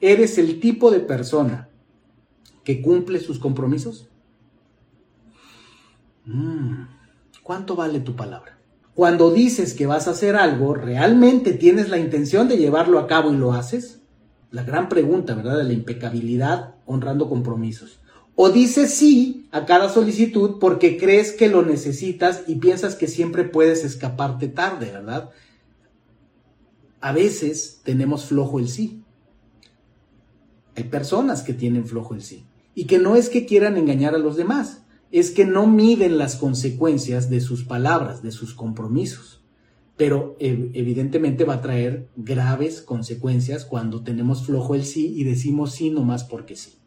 ¿Eres el tipo de persona que cumple sus compromisos? Mm, ¿Cuánto vale tu palabra? Cuando dices que vas a hacer algo, ¿realmente tienes la intención de llevarlo a cabo y lo haces? La gran pregunta, ¿verdad? De la impecabilidad honrando compromisos. O dices sí a cada solicitud porque crees que lo necesitas y piensas que siempre puedes escaparte tarde, ¿verdad? A veces tenemos flojo el sí. Hay personas que tienen flojo el sí. Y que no es que quieran engañar a los demás, es que no miden las consecuencias de sus palabras, de sus compromisos. Pero evidentemente va a traer graves consecuencias cuando tenemos flojo el sí y decimos sí nomás porque sí.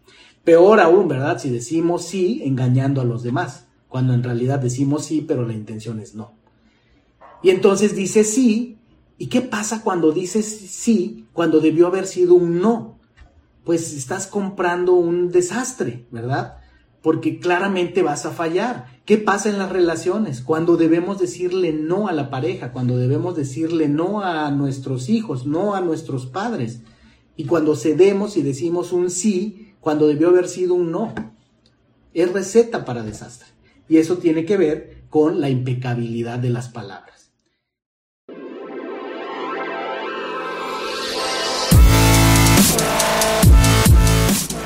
Peor aún, ¿verdad? Si decimos sí engañando a los demás, cuando en realidad decimos sí, pero la intención es no. Y entonces dice sí, ¿y qué pasa cuando dices sí, cuando debió haber sido un no? Pues estás comprando un desastre, ¿verdad? Porque claramente vas a fallar. ¿Qué pasa en las relaciones? Cuando debemos decirle no a la pareja, cuando debemos decirle no a nuestros hijos, no a nuestros padres. Y cuando cedemos y decimos un sí, cuando debió haber sido un no. Es receta para desastre. Y eso tiene que ver con la impecabilidad de las palabras.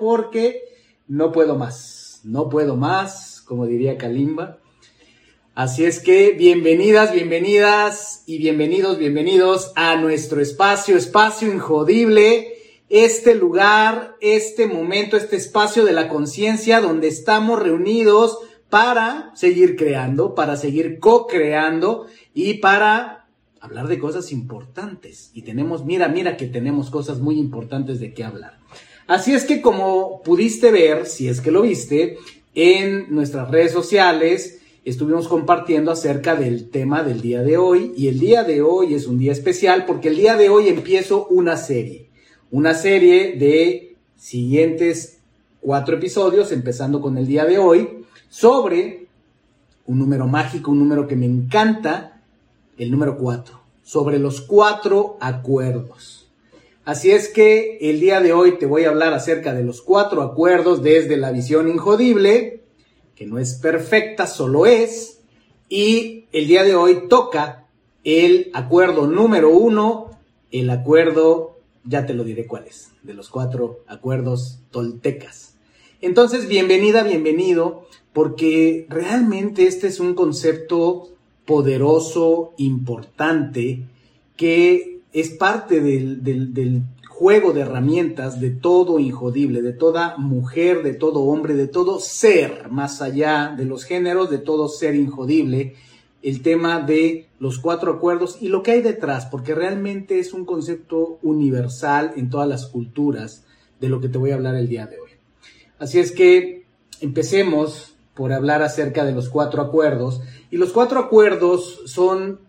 Porque no puedo más, no puedo más, como diría Kalimba. Así es que bienvenidas, bienvenidas y bienvenidos, bienvenidos a nuestro espacio, espacio injodible, este lugar, este momento, este espacio de la conciencia donde estamos reunidos para seguir creando, para seguir co-creando y para hablar de cosas importantes. Y tenemos, mira, mira que tenemos cosas muy importantes de qué hablar. Así es que como pudiste ver, si es que lo viste, en nuestras redes sociales estuvimos compartiendo acerca del tema del día de hoy. Y el día de hoy es un día especial porque el día de hoy empiezo una serie. Una serie de siguientes cuatro episodios, empezando con el día de hoy, sobre un número mágico, un número que me encanta, el número 4, sobre los cuatro acuerdos. Así es que el día de hoy te voy a hablar acerca de los cuatro acuerdos desde la visión injodible, que no es perfecta, solo es, y el día de hoy toca el acuerdo número uno, el acuerdo, ya te lo diré cuál es, de los cuatro acuerdos toltecas. Entonces, bienvenida, bienvenido, porque realmente este es un concepto poderoso, importante, que es parte del, juego de herramientas de todo injodible, de toda mujer, de todo hombre, de todo ser, más allá de los géneros, de todo ser injodible, el tema de los cuatro acuerdos y lo que hay detrás, porque realmente es un concepto universal en todas las culturas de lo que te voy a hablar el día de hoy. Así es que empecemos por hablar acerca de los cuatro acuerdos. Y los cuatro acuerdos son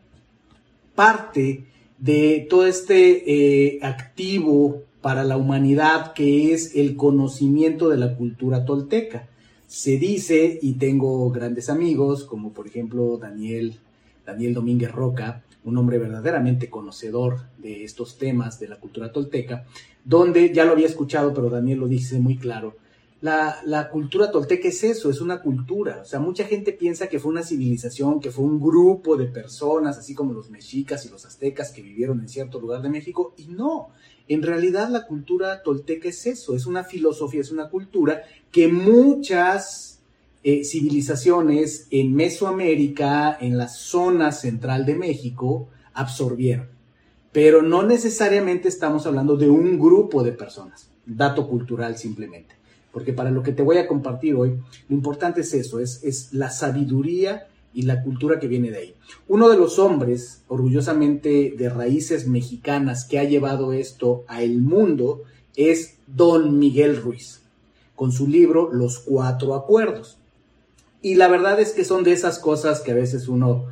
parte de todo este eh, activo para la humanidad que es el conocimiento de la cultura tolteca. Se dice, y tengo grandes amigos, como por ejemplo Daniel, Daniel Domínguez Roca, un hombre verdaderamente conocedor de estos temas de la cultura tolteca, donde ya lo había escuchado, pero Daniel lo dice muy claro, la, cultura tolteca es eso, es una cultura. O sea, mucha gente piensa que fue una civilización, que fue un grupo de personas, así como los mexicas y los aztecas que vivieron en cierto lugar de México, y no. En realidad la cultura tolteca es eso, es una filosofía, es una cultura que muchas eh, civilizaciones en Mesoamérica, en la zona central de México, absorbieron. Pero no necesariamente estamos hablando de un grupo de personas, dato cultural simplemente porque para lo que te voy a compartir hoy, lo importante es eso, es, la sabiduría y la cultura que viene de ahí. Uno de los hombres, orgullosamente de raíces mexicanas, que ha llevado esto a el mundo, es don Miguel Ruiz, con su libro Los Cuatro Acuerdos. Y la verdad es que son de esas cosas que a veces uno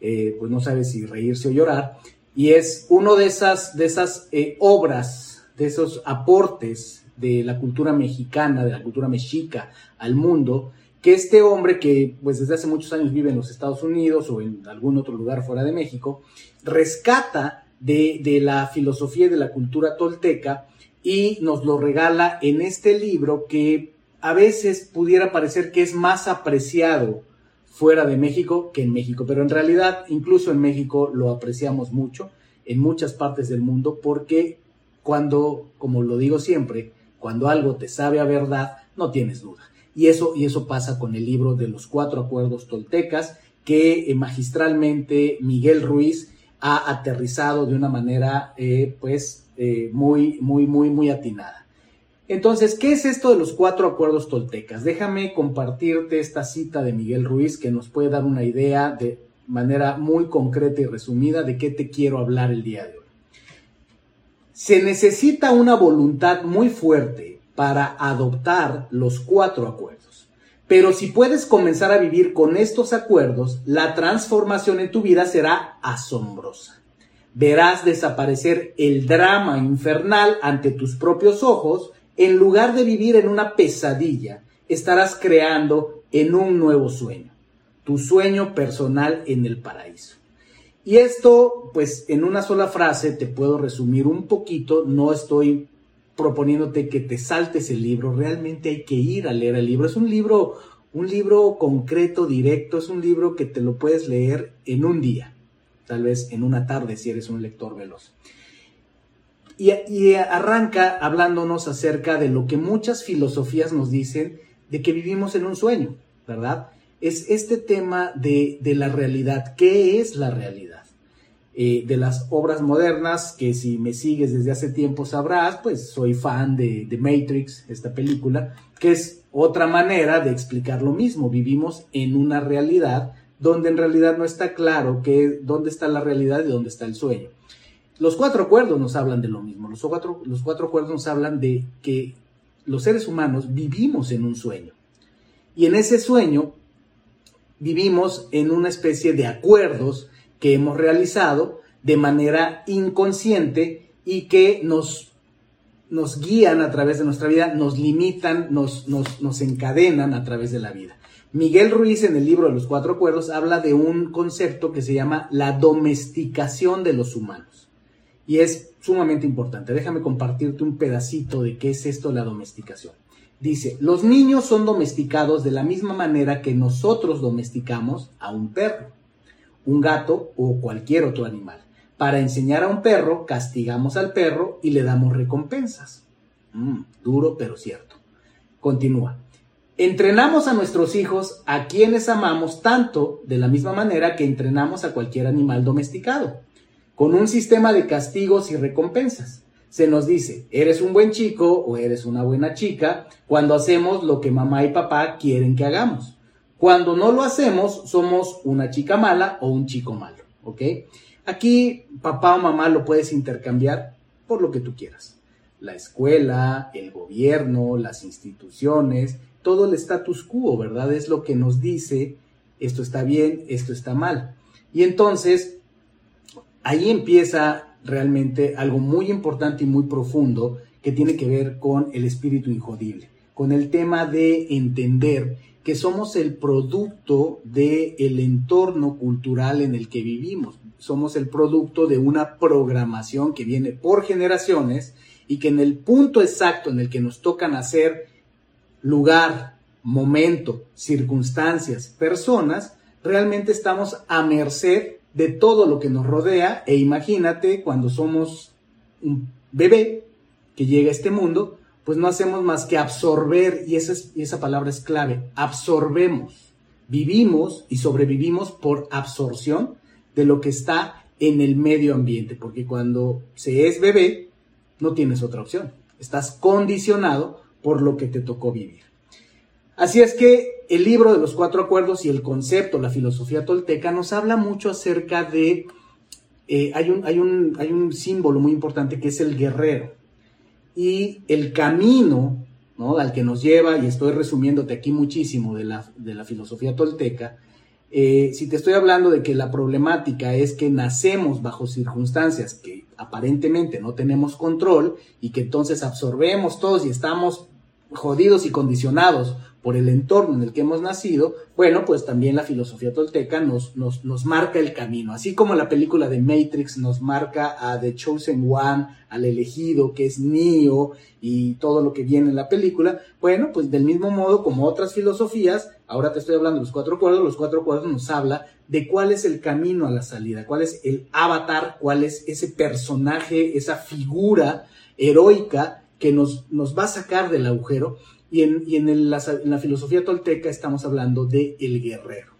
eh, pues no sabe si reírse o llorar, y es uno de esas, de esas eh, obras, de esos aportes de la cultura mexicana, de la cultura mexica al mundo, que este hombre que pues desde hace muchos años vive en los Estados Unidos o en algún otro lugar fuera de México, rescata de, de la filosofía y de la cultura tolteca y nos lo regala en este libro que a veces pudiera parecer que es más apreciado fuera de México que en México, pero en realidad incluso en México lo apreciamos mucho, en muchas partes del mundo, porque cuando, como lo digo siempre, cuando algo te sabe a verdad, no tienes duda. Y eso, y eso pasa con el libro de los cuatro acuerdos toltecas que eh, magistralmente Miguel Ruiz ha aterrizado de una manera eh, pues eh, muy, muy, muy, muy atinada. Entonces, ¿qué es esto de los cuatro acuerdos toltecas? Déjame compartirte esta cita de Miguel Ruiz que nos puede dar una idea de manera muy concreta y resumida de qué te quiero hablar el día de hoy. Se necesita una voluntad muy fuerte para adoptar los cuatro acuerdos. Pero si puedes comenzar a vivir con estos acuerdos, la transformación en tu vida será asombrosa. Verás desaparecer el drama infernal ante tus propios ojos. En lugar de vivir en una pesadilla, estarás creando en un nuevo sueño, tu sueño personal en el paraíso. Y esto, pues en una sola frase te puedo resumir un poquito, no estoy proponiéndote que te saltes el libro, realmente hay que ir a leer el libro. Es un libro, un libro concreto, directo, es un libro que te lo puedes leer en un día, tal vez en una tarde si eres un lector veloz. Y, arranca hablándonos acerca de lo que muchas filosofías nos dicen de que vivimos en un sueño, ¿verdad? Es este tema de, la realidad. ¿Qué es la realidad? Eh, de las obras modernas, que si me sigues desde hace tiempo sabrás, pues soy fan de, de Matrix, esta película, que es otra manera de explicar lo mismo. Vivimos en una realidad donde en realidad no está claro que, dónde está la realidad y dónde está el sueño. Los cuatro acuerdos nos hablan de lo mismo. Los cuatro, los cuatro acuerdos nos hablan de que los seres humanos vivimos en un sueño. Y en ese sueño vivimos en una especie de acuerdos que hemos realizado de manera inconsciente y que nos, nos guían a través de nuestra vida, nos limitan, nos, nos, nos encadenan a través de la vida. Miguel Ruiz en el libro de los cuatro acuerdos habla de un concepto que se llama la domesticación de los humanos. Y es sumamente importante. Déjame compartirte un pedacito de qué es esto la domesticación. Dice, los niños son domesticados de la misma manera que nosotros domesticamos a un perro, un gato o cualquier otro animal. Para enseñar a un perro, castigamos al perro y le damos recompensas. Mm, duro pero cierto. Continúa. Entrenamos a nuestros hijos a quienes amamos tanto de la misma manera que entrenamos a cualquier animal domesticado, con un sistema de castigos y recompensas se nos dice, eres un buen chico o eres una buena chica cuando hacemos lo que mamá y papá quieren que hagamos. Cuando no lo hacemos, somos una chica mala o un chico malo, ¿ok? Aquí papá o mamá lo puedes intercambiar por lo que tú quieras. La escuela, el gobierno, las instituciones, todo el status quo, ¿verdad? Es lo que nos dice esto está bien, esto está mal. Y entonces, ahí empieza realmente algo muy importante y muy profundo que tiene que ver con el espíritu injodible, con el tema de entender que somos el producto del el entorno cultural en el que vivimos. Somos el producto de una programación que viene por generaciones y que en el punto exacto en el que nos toca nacer, lugar, momento, circunstancias, personas, realmente estamos a merced de todo lo que nos rodea e imagínate cuando somos un bebé que llega a este mundo, pues no hacemos más que absorber, y esa, es, esa palabra es clave, absorbemos, vivimos y sobrevivimos por absorción de lo que está en el medio ambiente, porque cuando se es bebé, no tienes otra opción, estás condicionado por lo que te tocó vivir. Así es que el libro de los cuatro acuerdos y el concepto, la filosofía tolteca, nos habla mucho acerca de, eh, hay, un, hay, un, hay un símbolo muy importante que es el guerrero y el camino ¿no? al que nos lleva, y estoy resumiéndote aquí muchísimo de la, de la filosofía tolteca, eh, si te estoy hablando de que la problemática es que nacemos bajo circunstancias que aparentemente no tenemos control y que entonces absorbemos todos y estamos jodidos y condicionados por el entorno en el que hemos nacido, bueno, pues también la filosofía tolteca nos, nos, nos, marca el camino. Así como la película de Matrix nos marca a The Chosen One, al elegido, que es Neo, y todo lo que viene en la película, bueno, pues del mismo modo como otras filosofías, ahora te estoy hablando de los cuatro cuerdos, los cuatro cuerdos nos habla de cuál es el camino a la salida, cuál es el avatar, cuál es ese personaje, esa figura heroica que nos, nos va a sacar del agujero y en, la, filosofía tolteca estamos hablando de el guerrero,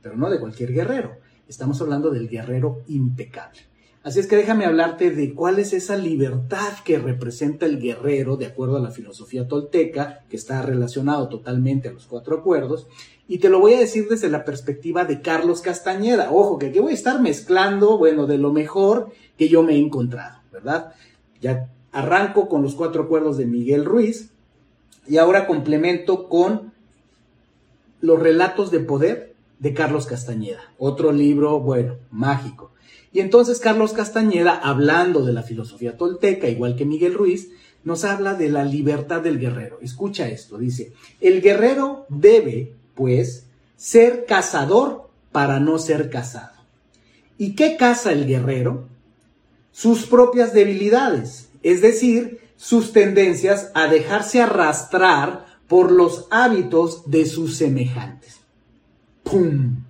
pero no de cualquier guerrero, estamos hablando del guerrero impecable. Así es que déjame hablarte de cuál es esa libertad que representa el guerrero de acuerdo a la filosofía tolteca, que está relacionado totalmente a los cuatro acuerdos, y te lo voy a decir desde la perspectiva de Carlos Castañeda. Ojo, que aquí voy a estar mezclando, bueno, de lo mejor que yo me he encontrado, ¿verdad? Ya arranco con los cuatro acuerdos de Miguel Ruiz, y ahora complemento con los relatos de poder de Carlos Castañeda, otro libro, bueno, mágico. Y entonces Carlos Castañeda, hablando de la filosofía tolteca, igual que Miguel Ruiz, nos habla de la libertad del guerrero. Escucha esto, dice, el guerrero debe, pues, ser cazador para no ser cazado. ¿Y qué caza el guerrero? Sus propias debilidades, es decir, sus tendencias a dejarse arrastrar por los hábitos de sus semejantes. ¡Pum!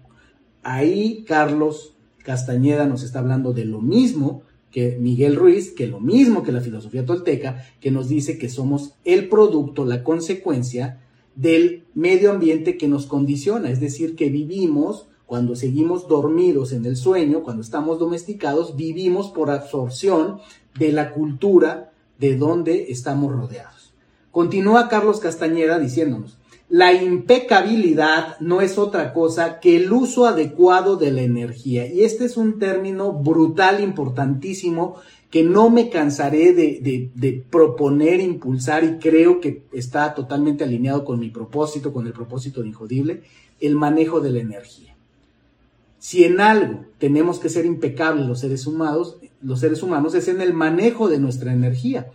Ahí Carlos Castañeda nos está hablando de lo mismo que Miguel Ruiz, que lo mismo que la filosofía tolteca, que nos dice que somos el producto, la consecuencia del medio ambiente que nos condiciona, es decir, que vivimos cuando seguimos dormidos en el sueño, cuando estamos domesticados, vivimos por absorción de la cultura de dónde estamos rodeados. Continúa Carlos Castañeda diciéndonos, la impecabilidad no es otra cosa que el uso adecuado de la energía. Y este es un término brutal, importantísimo, que no me cansaré de, de, proponer, impulsar y creo que está totalmente alineado con mi propósito, con el propósito de Injodible, el manejo de la energía. Si en algo tenemos que ser impecables los seres humanos, los seres humanos es en el manejo de nuestra energía.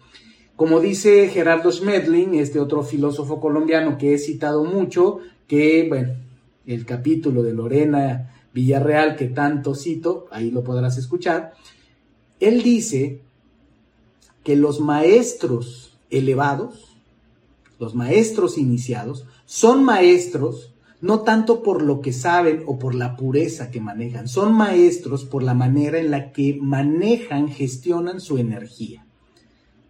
Como dice Gerardo Schmedling, este otro filósofo colombiano que he citado mucho, que, bueno, el capítulo de Lorena Villarreal que tanto cito, ahí lo podrás escuchar, él dice que los maestros elevados, los maestros iniciados, son maestros no tanto por lo que saben o por la pureza que manejan, son maestros por la manera en la que manejan, gestionan su energía.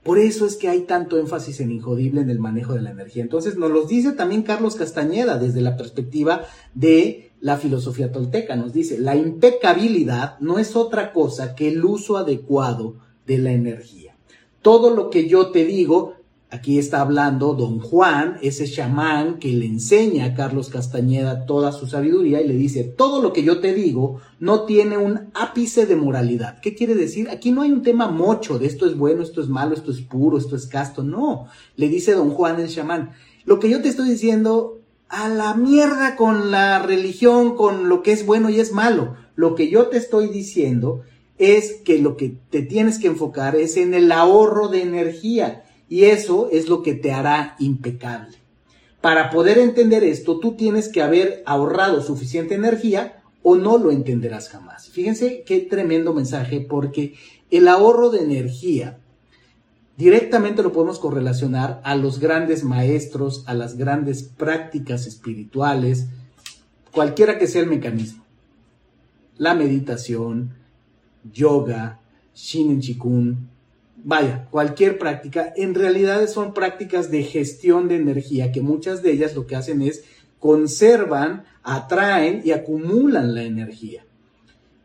Por eso es que hay tanto énfasis en Injodible en el manejo de la energía. Entonces nos lo dice también Carlos Castañeda desde la perspectiva de la filosofía tolteca. Nos dice, la impecabilidad no es otra cosa que el uso adecuado de la energía. Todo lo que yo te digo Aquí está hablando don Juan, ese chamán que le enseña a Carlos Castañeda toda su sabiduría y le dice, todo lo que yo te digo no tiene un ápice de moralidad. ¿Qué quiere decir? Aquí no hay un tema mocho de esto es bueno, esto es malo, esto es puro, esto es casto. No, le dice don Juan el chamán. Lo que yo te estoy diciendo, a la mierda con la religión, con lo que es bueno y es malo. Lo que yo te estoy diciendo es que lo que te tienes que enfocar es en el ahorro de energía y eso es lo que te hará impecable. Para poder entender esto, tú tienes que haber ahorrado suficiente energía o no lo entenderás jamás. Fíjense qué tremendo mensaje porque el ahorro de energía directamente lo podemos correlacionar a los grandes maestros, a las grandes prácticas espirituales, cualquiera que sea el mecanismo. La meditación, yoga, shinen chikun, vaya, cualquier práctica, en realidad son prácticas de gestión de energía, que muchas de ellas lo que hacen es conservan, atraen y acumulan la energía.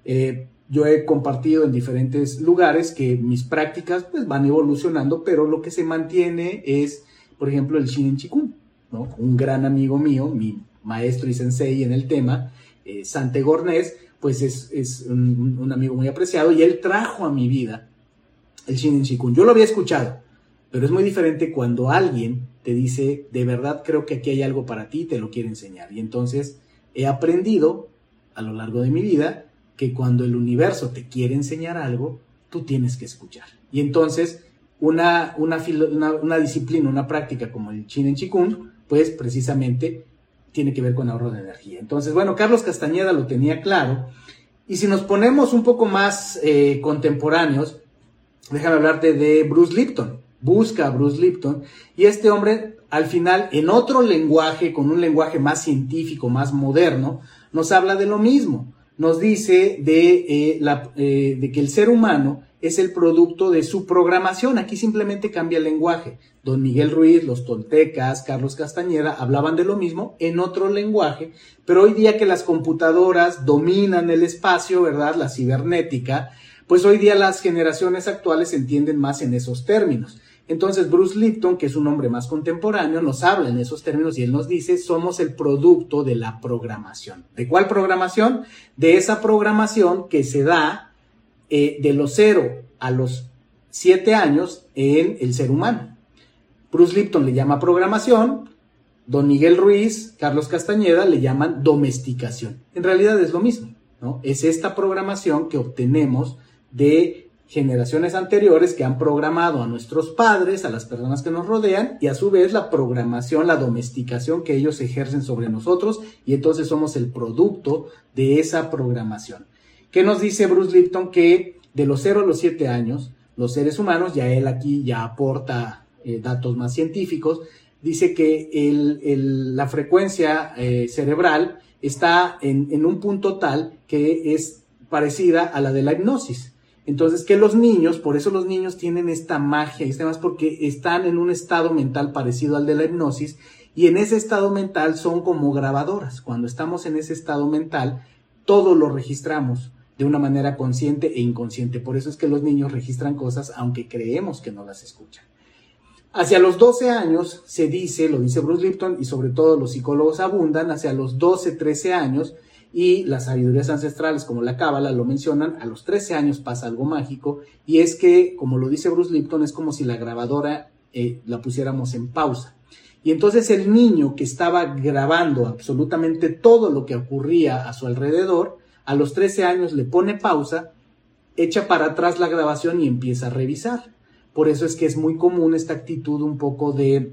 Eh, yo he compartido en diferentes lugares que mis prácticas pues, van evolucionando, pero lo que se mantiene es, por ejemplo, el Shinen Chikun. ¿no? Un gran amigo mío, mi maestro y sensei en el tema, eh, Sante Gornés, pues es, un, amigo muy apreciado y él trajo a mi vida el Shinen Chikun. Yo lo había escuchado, pero es muy diferente cuando alguien te dice, de verdad creo que aquí hay algo para ti te lo quiere enseñar. Y entonces he aprendido a lo largo de mi vida que cuando el universo te quiere enseñar algo, tú tienes que escuchar. Y entonces una, una, disciplina, una práctica como el Shinen Chikun, pues precisamente tiene que ver con ahorro de energía. Entonces, bueno, Carlos Castañeda lo tenía claro. Y si nos ponemos un poco más eh, contemporáneos, déjame hablarte de Bruce Lipton. Busca a Bruce Lipton y este hombre al final en otro lenguaje, con un lenguaje más científico, más moderno, nos habla de lo mismo. Nos dice de, eh, eh, de que el ser humano es el producto de su programación. Aquí simplemente cambia el lenguaje. Don Miguel Ruiz, los toltecas, Carlos Castañeda hablaban de lo mismo en otro lenguaje, pero hoy día que las computadoras dominan el espacio, ¿verdad? La cibernética, pues hoy día las generaciones actuales entienden más en esos términos. Entonces Bruce Lipton, que es un hombre más contemporáneo, nos habla en esos términos y él nos dice, somos el producto de la programación. ¿De cuál programación? De esa programación que se da eh, de los 0 a los 7 años en el ser humano. Bruce Lipton le llama programación, Don Miguel Ruiz, Carlos Castañeda le llaman domesticación. En realidad es lo mismo, ¿no? Es esta programación que obtenemos de generaciones anteriores que han programado a nuestros padres, a las personas que nos rodean y a su vez la programación, la domesticación que ellos ejercen sobre nosotros y entonces somos el producto de esa programación. ¿Qué nos dice Bruce Lipton? Que de los 0 a los 7 años, los seres humanos, ya él aquí ya aporta eh, datos más científicos, dice que la frecuencia eh, cerebral está en, en un punto tal que es parecida a la de la hipnosis. Entonces, que los niños, por eso los niños tienen esta magia y demás, porque están en un estado mental parecido al de la hipnosis, y en ese estado mental son como grabadoras. Cuando estamos en ese estado mental, todo lo registramos de una manera consciente e inconsciente. Por eso es que los niños registran cosas aunque creemos que no las escuchan. Hacia los 12 años se dice, lo dice Bruce Lipton y sobre todo los psicólogos abundan, hacia los 12, 13 años y las sabidurías ancestrales como la cábala lo mencionan, a los 13 años pasa algo mágico y es que, como lo dice Bruce Lipton, es como si la grabadora eh, la pusiéramos en pausa. Y entonces el niño que estaba grabando absolutamente todo lo que ocurría a su alrededor, a los 13 años le pone pausa, echa para atrás la grabación y empieza a revisar. Por eso es que es muy común esta actitud un poco de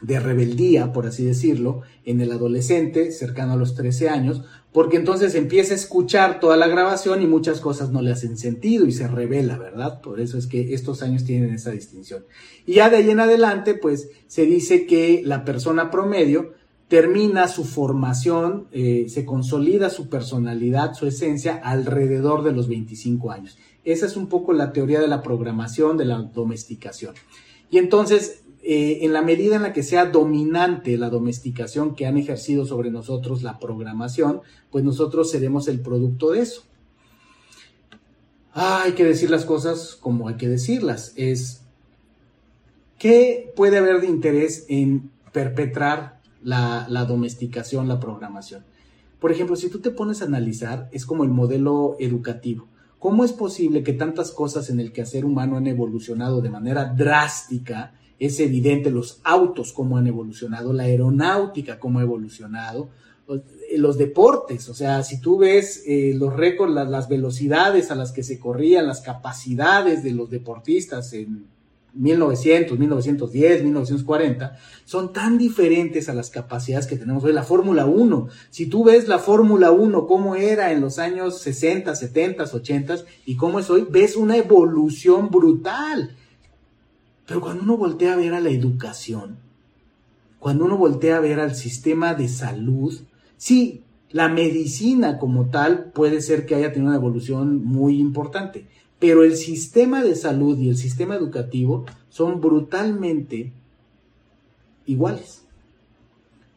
de rebeldía, por así decirlo, en el adolescente cercano a los 13 años, porque entonces empieza a escuchar toda la grabación y muchas cosas no le hacen sentido y se revela, ¿verdad? Por eso es que estos años tienen esa distinción. Y ya de ahí en adelante, pues se dice que la persona promedio termina su formación, eh, se consolida su personalidad, su esencia alrededor de los 25 años. Esa es un poco la teoría de la programación, de la domesticación. Y entonces eh, en la medida en la que sea dominante la domesticación que han ejercido sobre nosotros la programación, pues nosotros seremos el producto de eso. Ah, hay que decir las cosas como hay que decirlas. Es ¿Qué puede haber de interés en perpetrar la, la domesticación, la programación? Por ejemplo, si tú te pones a analizar, es como el modelo educativo. ¿Cómo es posible que tantas cosas en el quehacer humano han evolucionado de manera drástica? Es evidente los autos cómo han evolucionado, la aeronáutica cómo ha evolucionado, los deportes, o sea, si tú ves eh, los récords, las, las, velocidades a las que se corrían, las capacidades de los deportistas en 1900, 1910, 1940, son tan diferentes a las capacidades que tenemos hoy. La Fórmula 1, si tú ves la Fórmula 1, cómo era en los años 60, 70, 80 y cómo es hoy, ves una evolución brutal. Pero cuando uno voltea a ver a la educación, cuando uno voltea a ver al sistema de salud, Sí, la medicina como tal puede ser que haya tenido una evolución muy importante, pero el sistema de salud y el sistema educativo son brutalmente iguales.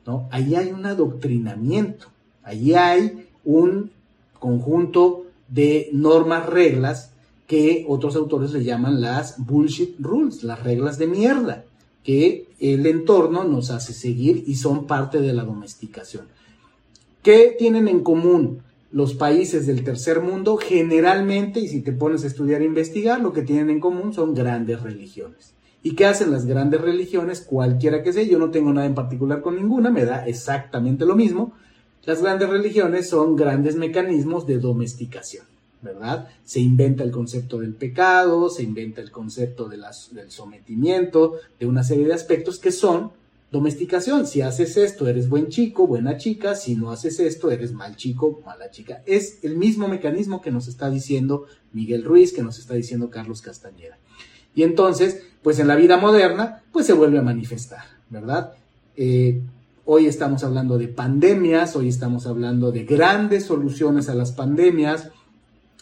¿no? Allí hay un adoctrinamiento, allí hay un conjunto de normas, reglas que otros autores le llaman las bullshit rules, las reglas de mierda, que el entorno nos hace seguir y son parte de la domesticación. ¿Qué tienen en común los países del tercer mundo? Generalmente, y si te pones a estudiar e investigar, lo que tienen en común son grandes religiones. ¿Y qué hacen las grandes religiones? Cualquiera que sea, yo no tengo nada en particular con ninguna, me da exactamente lo mismo. Las grandes religiones son grandes mecanismos de domesticación, ¿verdad? Se inventa el concepto del pecado, se inventa el concepto de del sometimiento, de una serie de aspectos que son Domesticación, si haces esto eres buen chico, buena chica, si no haces esto eres mal chico, mala chica. Es el mismo mecanismo que nos está diciendo Miguel Ruiz, que nos está diciendo Carlos Castañeda. Y entonces, pues en la vida moderna, pues se vuelve a manifestar, ¿verdad? Eh, hoy estamos hablando de pandemias, hoy estamos hablando de grandes soluciones a las pandemias,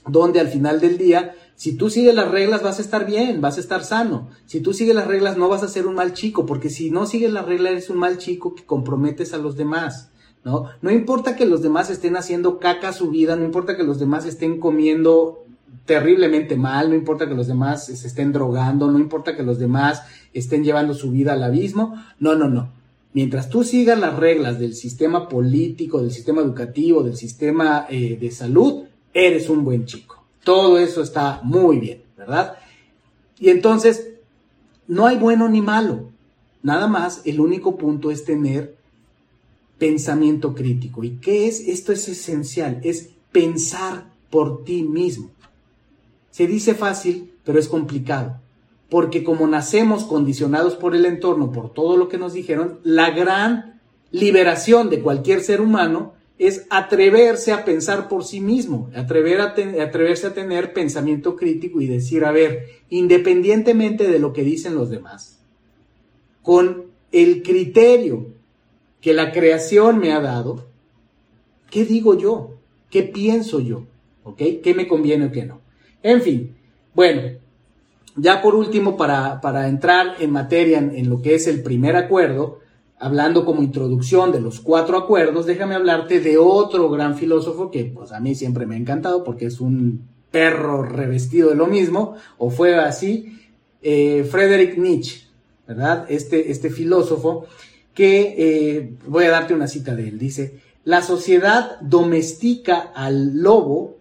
donde al final del día si tú sigues las reglas vas a estar bien, vas a estar sano. Si tú sigues las reglas no vas a ser un mal chico, porque si no sigues las reglas eres un mal chico que comprometes a los demás. ¿no? No importa que los demás estén haciendo caca su vida, no importa que los demás estén comiendo terriblemente mal, no importa que los demás se estén drogando, no importa que los demás estén llevando su vida al abismo. No, no, no. Mientras tú sigas las reglas del sistema político, del sistema educativo, del sistema eh, de salud, eres un buen chico. Todo eso está muy bien, ¿verdad? Y entonces, no hay bueno ni malo. Nada más, el único punto es tener pensamiento crítico. ¿Y qué es? Esto es esencial, es pensar por ti mismo. Se dice fácil, pero es complicado. Porque como nacemos condicionados por el entorno, por todo lo que nos dijeron, la gran liberación de cualquier ser humano es atreverse a pensar por sí mismo, atrever a atreverse a tener pensamiento crítico y decir, a ver, independientemente de lo que dicen los demás, con el criterio que la creación me ha dado, ¿qué digo yo? ¿Qué pienso yo? ¿Ok? ¿Qué me conviene o qué no? En fin, bueno, ya por último, para, para entrar en materia en, en lo que es el primer acuerdo, hablando como introducción de los cuatro acuerdos, déjame hablarte de otro gran filósofo que pues a mí siempre me ha encantado porque es un perro revestido de lo mismo, o fue así, eh, Friedrich Nietzsche, ¿verdad? Este, este filósofo que, eh, voy a darte una cita de él, dice, la sociedad domestica al lobo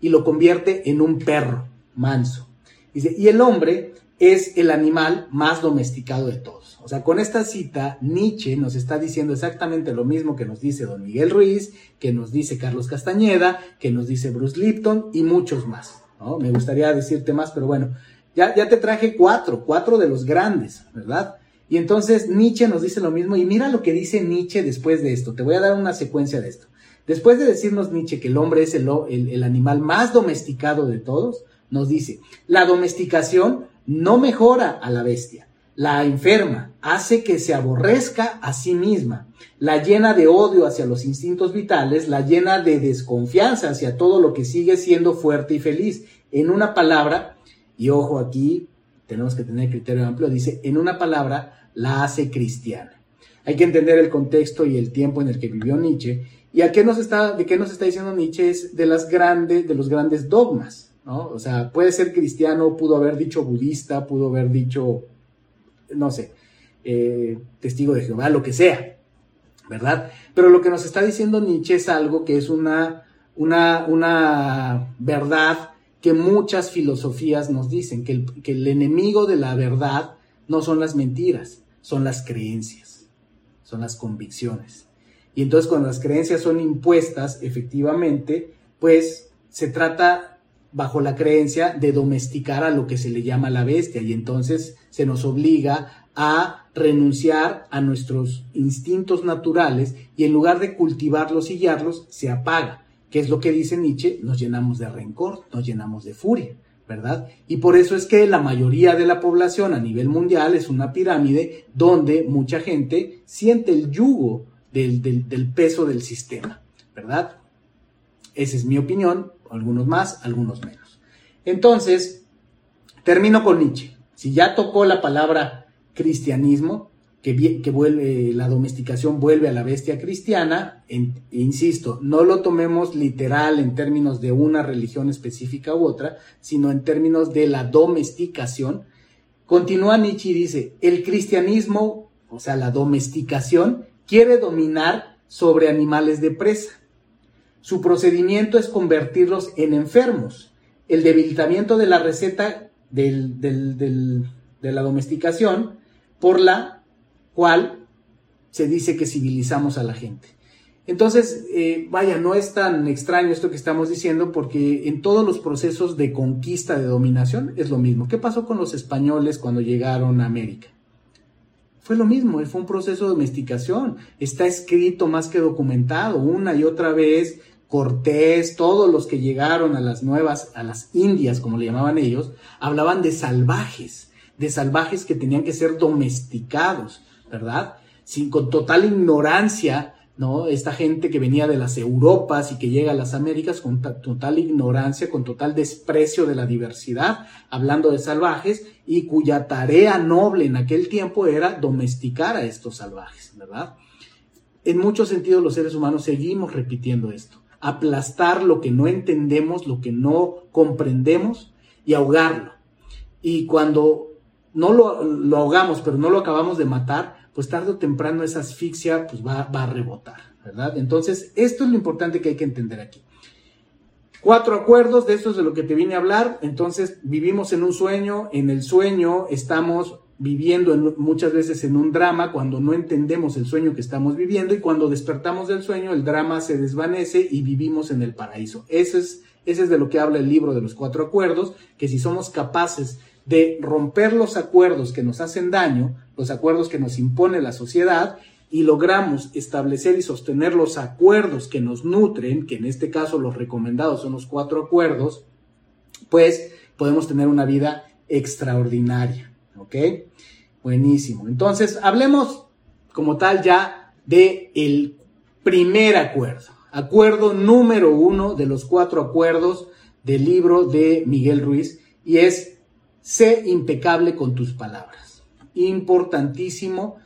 y lo convierte en un perro manso. Dice, y el hombre es el animal más domesticado de todos. O sea, con esta cita, Nietzsche nos está diciendo exactamente lo mismo que nos dice don Miguel Ruiz, que nos dice Carlos Castañeda, que nos dice Bruce Lipton y muchos más. ¿no? Me gustaría decirte más, pero bueno, ya, ya te traje cuatro, cuatro de los grandes, ¿verdad? Y entonces Nietzsche nos dice lo mismo y mira lo que dice Nietzsche después de esto. Te voy a dar una secuencia de esto. Después de decirnos Nietzsche que el hombre es el, el animal más domesticado de todos, nos dice, la domesticación no mejora a la bestia, la enferma, hace que se aborrezca a sí misma, la llena de odio hacia los instintos vitales, la llena de desconfianza hacia todo lo que sigue siendo fuerte y feliz. En una palabra, y ojo aquí, tenemos que tener criterio amplio, dice, en una palabra, la hace cristiana. Hay que entender el contexto y el tiempo en el que vivió Nietzsche. ¿Y a qué está, de qué nos está diciendo Nietzsche? Es de, las grandes, de los grandes dogmas. ¿no? O sea, puede ser cristiano, pudo haber dicho budista, pudo haber dicho no sé, eh, testigo de Jehová, lo que sea, ¿verdad? Pero lo que nos está diciendo Nietzsche es algo que es una, una, una verdad que muchas filosofías nos dicen, que el, que el enemigo de la verdad no son las mentiras, son las creencias, son las convicciones. Y entonces cuando las creencias son impuestas, efectivamente, pues se trata bajo la creencia de domesticar a lo que se le llama la bestia y entonces se nos obliga a renunciar a nuestros instintos naturales y en lugar de cultivarlos y guiarlos, se apaga. ¿Qué es lo que dice Nietzsche? Nos llenamos de rencor, nos llenamos de furia. ¿verdad? Y por eso es que la mayoría de la población a nivel mundial es una pirámide donde mucha gente siente el yugo del, del, peso del sistema, ¿verdad? Esa es mi opinión, algunos más, algunos menos. Entonces, termino con Nietzsche. Si ya tocó la palabra cristianismo, que, vuelve, la domesticación vuelve a la bestia cristiana, insisto, no lo tomemos literal en términos de una religión específica u otra, sino en términos de la domesticación. Continúa Nietzsche y dice, el cristianismo, o sea, la domesticación, quiere dominar sobre animales de presa. Su procedimiento es convertirlos en enfermos. El debilitamiento de la receta de la domesticación por la cual se dice que civilizamos a la gente. Entonces, eh, vaya, no es tan extraño esto que estamos diciendo porque en todos los procesos de conquista, de dominación, es lo mismo. ¿Qué pasó con los españoles cuando llegaron a América? Fue lo mismo, fue un proceso de domesticación. Está escrito más que documentado una y otra vez. Cortés, todos los que llegaron a las nuevas, a las Indias, como le llamaban ellos, hablaban de salvajes, de salvajes que tenían que ser domesticados. ¿verdad? Sin, con total ignorancia, ¿no? Esta gente que venía de las Europas y que llega a las Américas con total ignorancia, con total desprecio de la diversidad, hablando de salvajes, y cuya tarea noble en aquel tiempo era domesticar a estos salvajes, ¿verdad? En muchos sentidos los seres humanos seguimos repitiendo esto, aplastar lo que no entendemos, lo que no comprendemos y ahogarlo. Y cuando no lo, lo ahogamos, pero no lo acabamos de matar, pues tarde o temprano esa asfixia pues va, va a rebotar, ¿verdad? Entonces, esto es lo importante que hay que entender aquí. Cuatro acuerdos, de esto es de lo que te vine a hablar. Entonces, vivimos en un sueño, en el sueño estamos viviendo muchas veces en un drama cuando no entendemos el sueño que estamos viviendo y cuando despertamos del sueño el drama se desvanece y vivimos en el paraíso. Ese es, es de lo que habla el libro de los cuatro acuerdos, que si somos capaces de romper los acuerdos que nos hacen daño, los acuerdos que nos impone la sociedad, y logramos establecer y sostener los acuerdos que nos nutren, que en este caso los recomendados son los cuatro acuerdos, pues podemos tener una vida extraordinaria. ¿Ok? Buenísimo. Entonces, hablemos como tal ya de el primer acuerdo. Acuerdo número uno de los cuatro acuerdos del libro de Miguel Ruiz y es Sé impecable con tus palabras. Importantísimo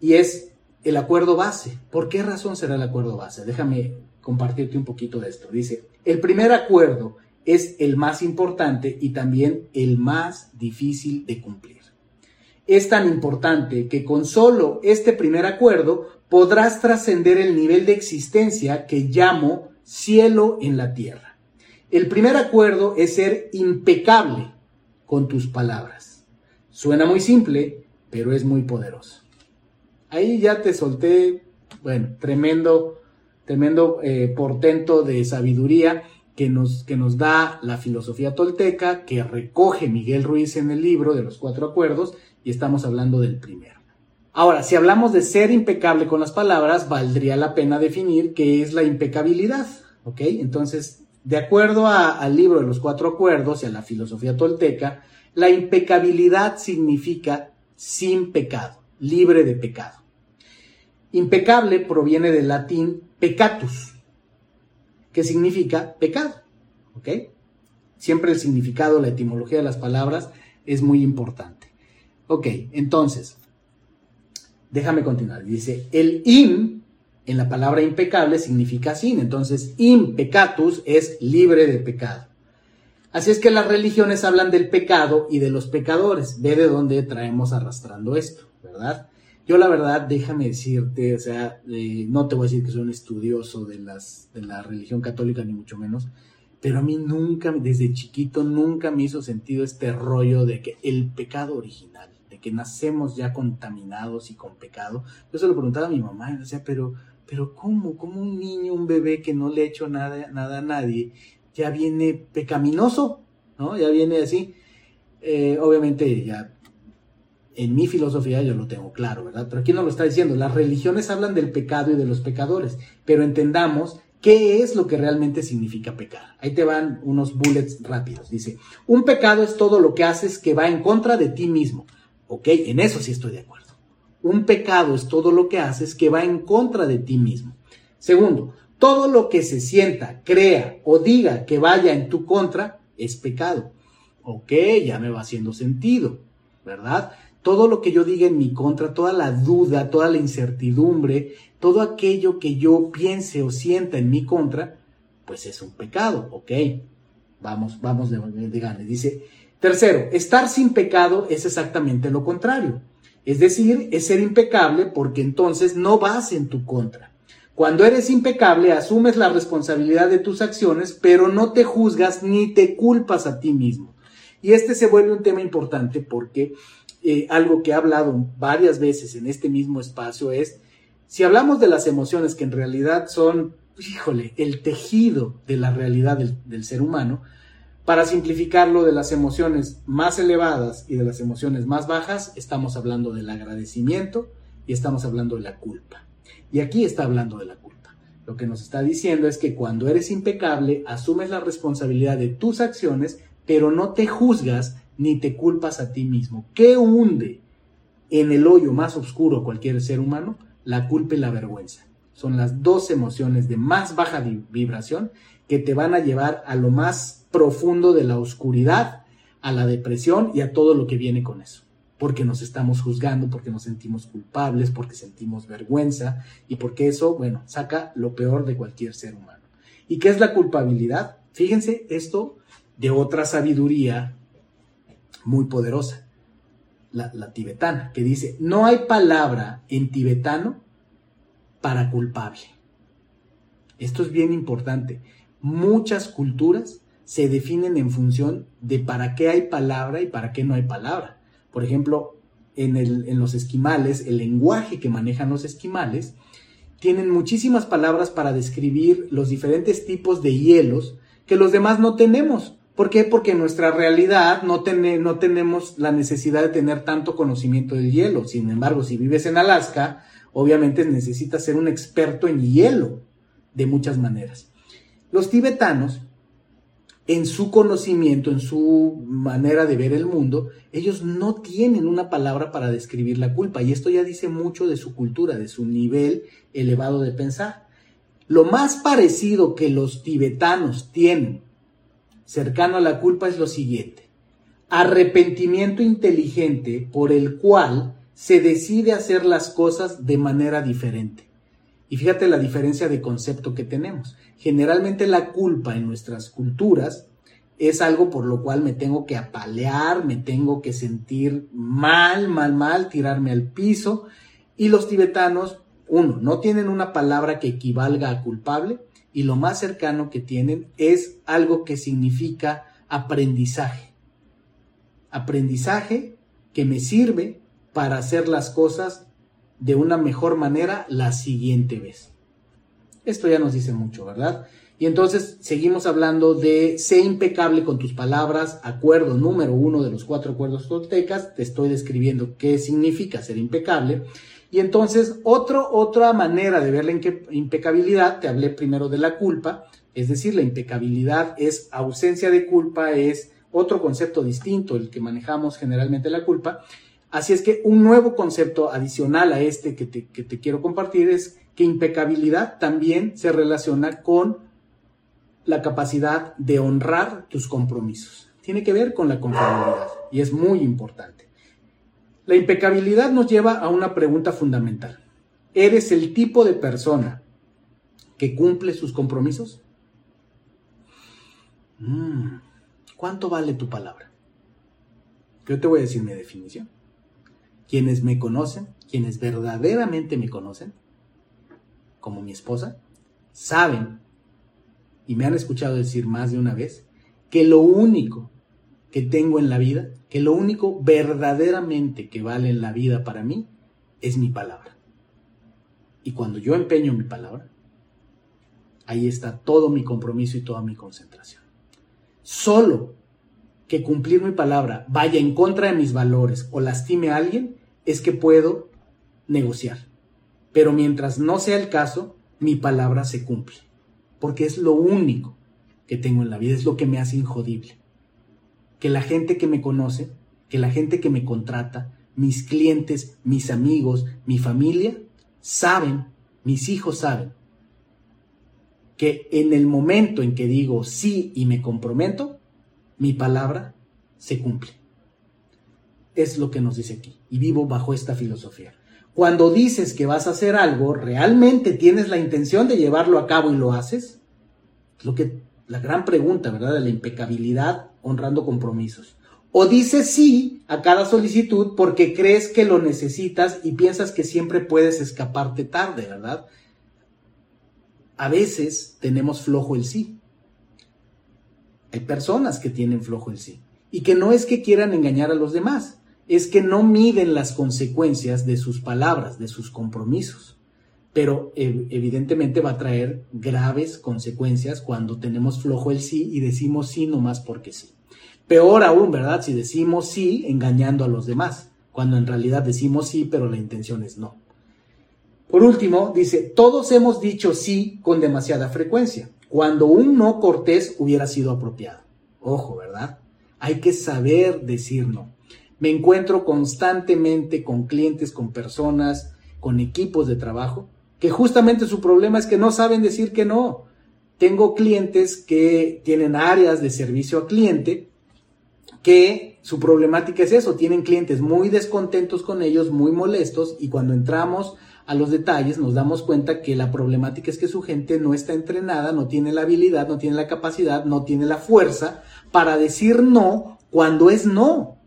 y es el acuerdo base. ¿Por qué razón será el acuerdo base? Déjame compartirte un poquito de esto. Dice, el primer acuerdo es el más importante y también el más difícil de cumplir. Es tan importante que con solo este primer acuerdo podrás trascender el nivel de existencia que llamo cielo en la tierra. El primer acuerdo es ser impecable con tus palabras. Suena muy simple, pero es muy poderoso. Ahí ya te solté, bueno, tremendo, tremendo eh, portento de sabiduría que nos, que nos da la filosofía tolteca, que recoge Miguel Ruiz en el libro de los cuatro acuerdos, y estamos hablando del primero. Ahora, si hablamos de ser impecable con las palabras, valdría la pena definir qué es la impecabilidad, ¿ok? Entonces, de acuerdo al libro de los cuatro acuerdos y a la filosofía tolteca, la impecabilidad significa sin pecado, libre de pecado. Impecable proviene del latín peccatus, que significa pecado. ¿Ok? Siempre el significado, la etimología de las palabras es muy importante. Ok, entonces, déjame continuar. Dice, el im en la palabra impecable significa sin. Entonces, impecatus es libre de pecado. Así es que las religiones hablan del pecado y de los pecadores. Ve de dónde traemos arrastrando esto, ¿verdad? Yo la verdad, déjame decirte, o sea, eh, no te voy a decir que soy un estudioso de, las, de la religión católica, ni mucho menos, pero a mí nunca, desde chiquito, nunca me hizo sentido este rollo de que el pecado original, que nacemos ya contaminados y con pecado. Yo se lo preguntaba a mi mamá, y decía, pero, pero ¿cómo? ¿Cómo un niño, un bebé que no le ha hecho nada, nada a nadie, ya viene pecaminoso? ¿No? Ya viene así. Eh, obviamente ya en mi filosofía yo lo tengo claro, ¿verdad? Pero aquí no lo está diciendo. Las religiones hablan del pecado y de los pecadores, pero entendamos ¿Qué es lo que realmente significa pecar? Ahí te van unos bullets rápidos. Dice, un pecado es todo lo que haces que va en contra de ti mismo. Ok, en eso sí estoy de acuerdo. Un pecado es todo lo que haces que va en contra de ti mismo. Segundo, todo lo que se sienta, crea o diga que vaya en tu contra es pecado. Ok, ya me va haciendo sentido, ¿verdad? todo lo que yo diga en mi contra, toda la duda, toda la incertidumbre, todo aquello que yo piense o sienta en mi contra, pues es un pecado, ¿ok? Vamos, vamos de, de Dice, tercero, estar sin pecado es exactamente lo contrario. Es decir, es ser impecable porque entonces no vas en tu contra. Cuando eres impecable, asumes la responsabilidad de tus acciones, pero no te juzgas ni te culpas a ti mismo. Y este se vuelve un tema importante porque eh, algo que he hablado varias veces en este mismo espacio es, si hablamos de las emociones que en realidad son, híjole, el tejido de la realidad del, del ser humano, para simplificarlo de las emociones más elevadas y de las emociones más bajas, estamos hablando del agradecimiento y estamos hablando de la culpa. Y aquí está hablando de la culpa. Lo que nos está diciendo es que cuando eres impecable, asumes la responsabilidad de tus acciones, pero no te juzgas ni te culpas a ti mismo. ¿Qué hunde en el hoyo más oscuro cualquier ser humano? La culpa y la vergüenza. Son las dos emociones de más baja vibración que te van a llevar a lo más profundo de la oscuridad, a la depresión y a todo lo que viene con eso. Porque nos estamos juzgando, porque nos sentimos culpables, porque sentimos vergüenza y porque eso, bueno, saca lo peor de cualquier ser humano. ¿Y qué es la culpabilidad? Fíjense esto de otra sabiduría muy poderosa, la, tibetana, que dice, no hay palabra en tibetano para culpable. Esto es bien importante. Muchas culturas se definen en función de para qué hay palabra y para qué no hay palabra. Por ejemplo, en, en, los esquimales, el lenguaje que manejan los esquimales, tienen muchísimas palabras para describir los diferentes tipos de hielos que los demás no tenemos. ¿Por qué? Porque en nuestra realidad no, no tenemos la necesidad de tener tanto conocimiento del hielo. Sin embargo, si vives en Alaska, obviamente necesitas ser un experto en hielo de muchas maneras. Los tibetanos, en su conocimiento, en su manera de ver el mundo, ellos no tienen una palabra para describir la culpa. Y esto ya dice mucho de su cultura, de su nivel elevado de pensar. Lo más parecido que los tibetanos tienen cercano a la culpa es lo siguiente. Arrepentimiento inteligente por el cual se decide hacer las cosas de manera diferente. Y fíjate la diferencia de concepto que tenemos. Generalmente la culpa en nuestras culturas es algo por lo cual me tengo que apalear, me tengo que sentir mal, mal, mal, tirarme al piso. Y los tibetanos, uno, no tienen una palabra que equivalga a culpable y lo más cercano que tienen es algo que significa aprendizaje. Aprendizaje que me sirve para hacer las cosas de una mejor manera la siguiente vez. Esto ya nos dice mucho, ¿verdad? Y entonces seguimos hablando de sé impecable con tus palabras, acuerdo número uno de los cuatro acuerdos toltecas, te estoy describiendo qué significa ser impecable. Y entonces, otro, otra manera de ver la impecabilidad, te hablé primero de la culpa, es decir, la impecabilidad es ausencia de culpa, es otro concepto distinto, el que manejamos generalmente la culpa. Así es que un nuevo concepto adicional a este que te, que te quiero compartir es que impecabilidad también se relaciona con la capacidad de honrar tus compromisos. Tiene que ver con la confiabilidad y es muy importante. La impecabilidad nos lleva a una pregunta fundamental. ¿Eres el tipo de persona que cumple sus compromisos? Mm, ¿Cuánto vale tu palabra? Yo te voy a decir mi definición. Quienes me conocen, quienes verdaderamente me conocen, como mi esposa, saben y me han escuchado decir más de una vez que lo único que tengo en la vida, que lo único verdaderamente que vale en la vida para mí es mi palabra. Y cuando yo empeño mi palabra, ahí está todo mi compromiso y toda mi concentración. Solo que cumplir mi palabra vaya en contra de mis valores o lastime a alguien, es que puedo negociar. Pero mientras no sea el caso, mi palabra se cumple. Porque es lo único que tengo en la vida, es lo que me hace injodible. Que la gente que me conoce, que la gente que me contrata, mis clientes, mis amigos, mi familia, saben, mis hijos saben, que en el momento en que digo sí y me comprometo, mi palabra se cumple. Es lo que nos dice aquí. Y vivo bajo esta filosofía. Cuando dices que vas a hacer algo, ¿realmente tienes la intención de llevarlo a cabo y lo haces? Lo que la gran pregunta, ¿verdad? De la impecabilidad honrando compromisos. O dices sí a cada solicitud porque crees que lo necesitas y piensas que siempre puedes escaparte tarde, ¿verdad? A veces tenemos flojo el sí. Hay personas que tienen flojo el sí. Y que no es que quieran engañar a los demás, es que no miden las consecuencias de sus palabras, de sus compromisos pero evidentemente va a traer graves consecuencias cuando tenemos flojo el sí y decimos sí nomás porque sí. Peor aún, ¿verdad? Si decimos sí engañando a los demás, cuando en realidad decimos sí, pero la intención es no. Por último, dice, todos hemos dicho sí con demasiada frecuencia, cuando un no cortés hubiera sido apropiado. Ojo, ¿verdad? Hay que saber decir no. Me encuentro constantemente con clientes, con personas, con equipos de trabajo que justamente su problema es que no saben decir que no. Tengo clientes que tienen áreas de servicio a cliente que su problemática es eso, tienen clientes muy descontentos con ellos, muy molestos y cuando entramos a los detalles nos damos cuenta que la problemática es que su gente no está entrenada, no tiene la habilidad, no tiene la capacidad, no tiene la fuerza para decir no cuando es no.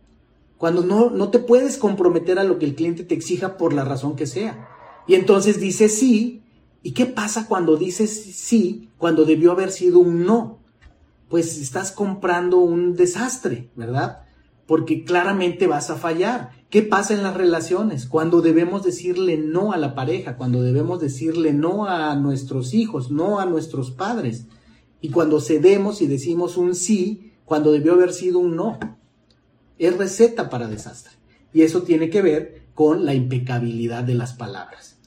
Cuando no, no te puedes comprometer a lo que el cliente te exija por la razón que sea. Y entonces dice sí. ¿Y qué pasa cuando dices sí cuando debió haber sido un no? Pues estás comprando un desastre, ¿verdad? Porque claramente vas a fallar. ¿Qué pasa en las relaciones? Cuando debemos decirle no a la pareja, cuando debemos decirle no a nuestros hijos, no a nuestros padres. Y cuando cedemos y decimos un sí, cuando debió haber sido un no. Es receta para desastre. Y eso tiene que ver con la impecabilidad de las palabras.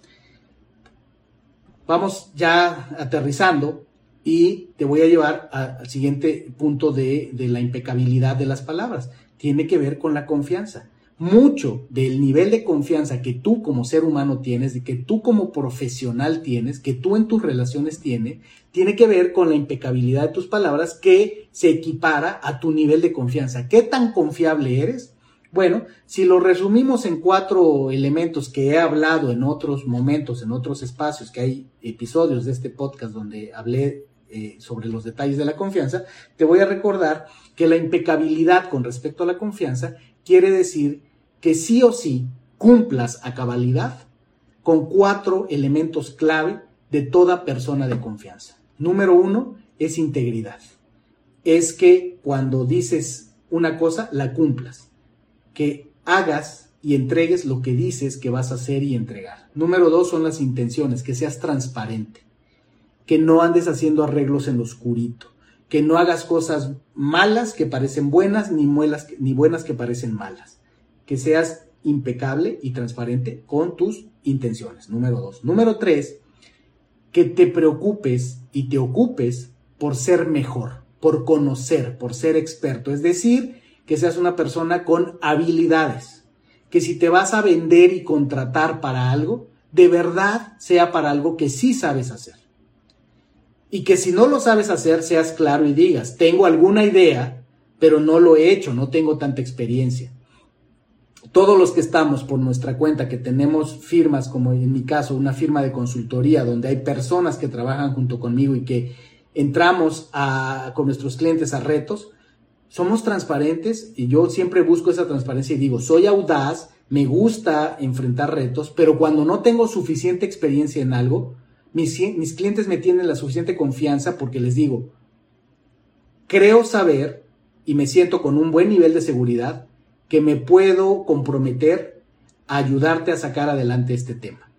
Vamos ya aterrizando y te voy a llevar al siguiente punto de, de la impecabilidad de las palabras. Tiene que ver con la confianza mucho del nivel de confianza que tú como ser humano tienes, de que tú como profesional tienes, que tú en tus relaciones tienes, tiene que ver con la impecabilidad de tus palabras que se equipara a tu nivel de confianza. ¿Qué tan confiable eres? Bueno, si lo resumimos en cuatro elementos que he hablado en otros momentos, en otros espacios, que hay episodios de este podcast donde hablé eh, sobre los detalles de la confianza, te voy a recordar que la impecabilidad con respecto a la confianza quiere decir que sí o sí cumplas a cabalidad con cuatro elementos clave de toda persona de confianza. Número uno es integridad. Es que cuando dices una cosa, la cumplas que hagas y entregues lo que dices que vas a hacer y entregar. Número dos son las intenciones, que seas transparente, que no andes haciendo arreglos en lo oscurito, que no hagas cosas malas que parecen buenas ni, ni buenas que parecen malas, que seas impecable y transparente con tus intenciones. Número dos. Número tres, que te preocupes y te ocupes por ser mejor, por conocer, por ser experto. Es decir, que seas una persona con habilidades, que si te vas a vender y contratar para algo, de verdad sea para algo que sí sabes hacer. Y que si no lo sabes hacer, seas claro y digas, tengo alguna idea, pero no lo he hecho, no tengo tanta experiencia. Todos los que estamos por nuestra cuenta, que tenemos firmas, como en mi caso, una firma de consultoría, donde hay personas que trabajan junto conmigo y que entramos a, con nuestros clientes a retos, somos transparentes y yo siempre busco esa transparencia y digo, soy audaz, me gusta enfrentar retos, pero cuando no tengo suficiente experiencia en algo, mis, mis clientes me tienen la suficiente confianza porque les digo, creo saber y me siento con un buen nivel de seguridad que me puedo comprometer a ayudarte a sacar adelante este tema.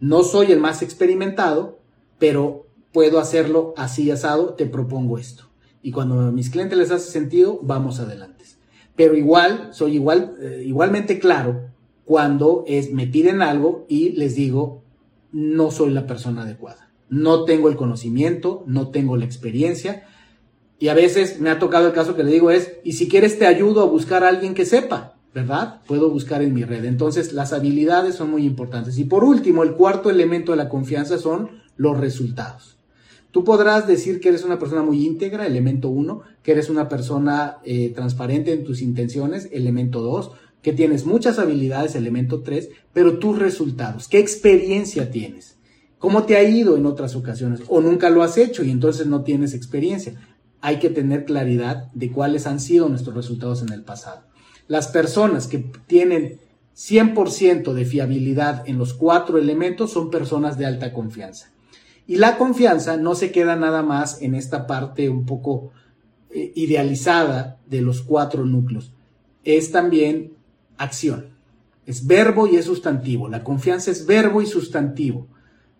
No soy el más experimentado, pero puedo hacerlo así asado, te propongo esto. Y cuando a mis clientes les hace sentido, vamos adelante. Pero igual, soy igual, eh, igualmente claro cuando es, me piden algo y les digo, no soy la persona adecuada. No tengo el conocimiento, no tengo la experiencia. Y a veces me ha tocado el caso que le digo es, y si quieres te ayudo a buscar a alguien que sepa, ¿verdad? Puedo buscar en mi red. Entonces las habilidades son muy importantes. Y por último, el cuarto elemento de la confianza son los resultados. Tú podrás decir que eres una persona muy íntegra, elemento uno, que eres una persona eh, transparente en tus intenciones, elemento dos, que tienes muchas habilidades, elemento tres, pero tus resultados, ¿qué experiencia tienes? ¿Cómo te ha ido en otras ocasiones? ¿O nunca lo has hecho y entonces no tienes experiencia? Hay que tener claridad de cuáles han sido nuestros resultados en el pasado. Las personas que tienen 100% de fiabilidad en los cuatro elementos son personas de alta confianza. Y la confianza no se queda nada más en esta parte un poco eh, idealizada de los cuatro núcleos. Es también acción. Es verbo y es sustantivo. La confianza es verbo y sustantivo.